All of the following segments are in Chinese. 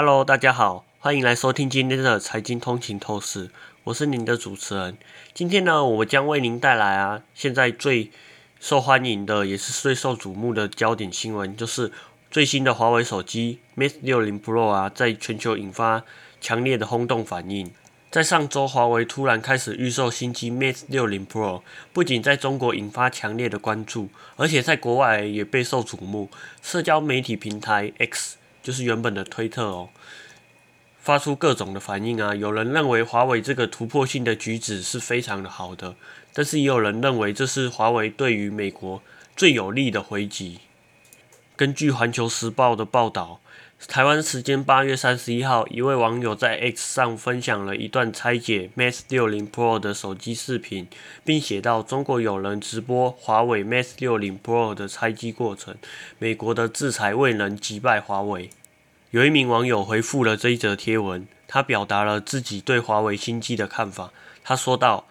Hello，大家好，欢迎来收听今天的财经通勤透视，我是您的主持人。今天呢，我将为您带来啊，现在最受欢迎的，也是最受瞩目的焦点新闻，就是最新的华为手机 Mate 60 Pro 啊，在全球引发强烈的轰动反应。在上周，华为突然开始预售新机 Mate 60 Pro，不仅在中国引发强烈的关注，而且在国外也备受瞩目。社交媒体平台 X 就是原本的推特哦，发出各种的反应啊。有人认为华为这个突破性的举止是非常的好的，但是也有人认为这是华为对于美国最有利的回击。根据环球时报的报道。台湾时间八月三十一号，一位网友在 X 上分享了一段拆解 Mate 60 Pro 的手机视频，并写道：“中国有人直播华为 Mate 60 Pro 的拆机过程，美国的制裁未能击败华为。”有一名网友回复了这一则贴文，他表达了自己对华为新机的看法。他说道。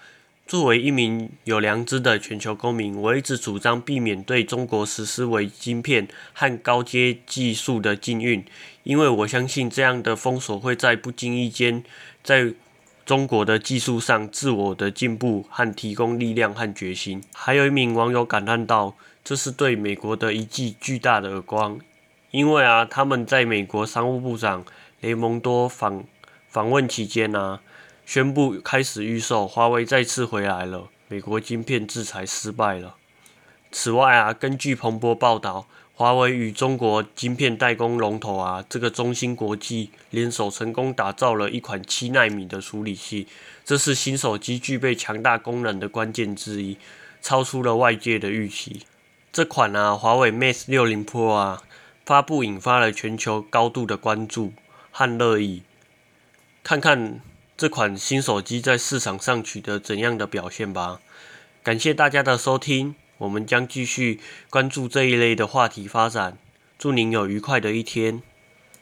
作为一名有良知的全球公民，我一直主张避免对中国实施微晶片和高阶技术的禁运，因为我相信这样的封锁会在不经意间在中国的技术上自我的进步和提供力量和决心。还有一名网友感叹道：“这是对美国的一记巨大的耳光，因为啊，他们在美国商务部长雷蒙多访访问期间呢。”宣布开始预售，华为再次回来了。美国晶片制裁失败了。此外啊，根据彭博报道，华为与中国晶片代工龙头啊，这个中芯国际联手成功打造了一款七纳米的处理器，这是新手机具备强大功能的关键之一，超出了外界的预期。这款啊，华为 Mate 60 Pro 啊，发布引发了全球高度的关注和热议。看看。这款新手机在市场上取得怎样的表现吧？感谢大家的收听，我们将继续关注这一类的话题发展。祝您有愉快的一天。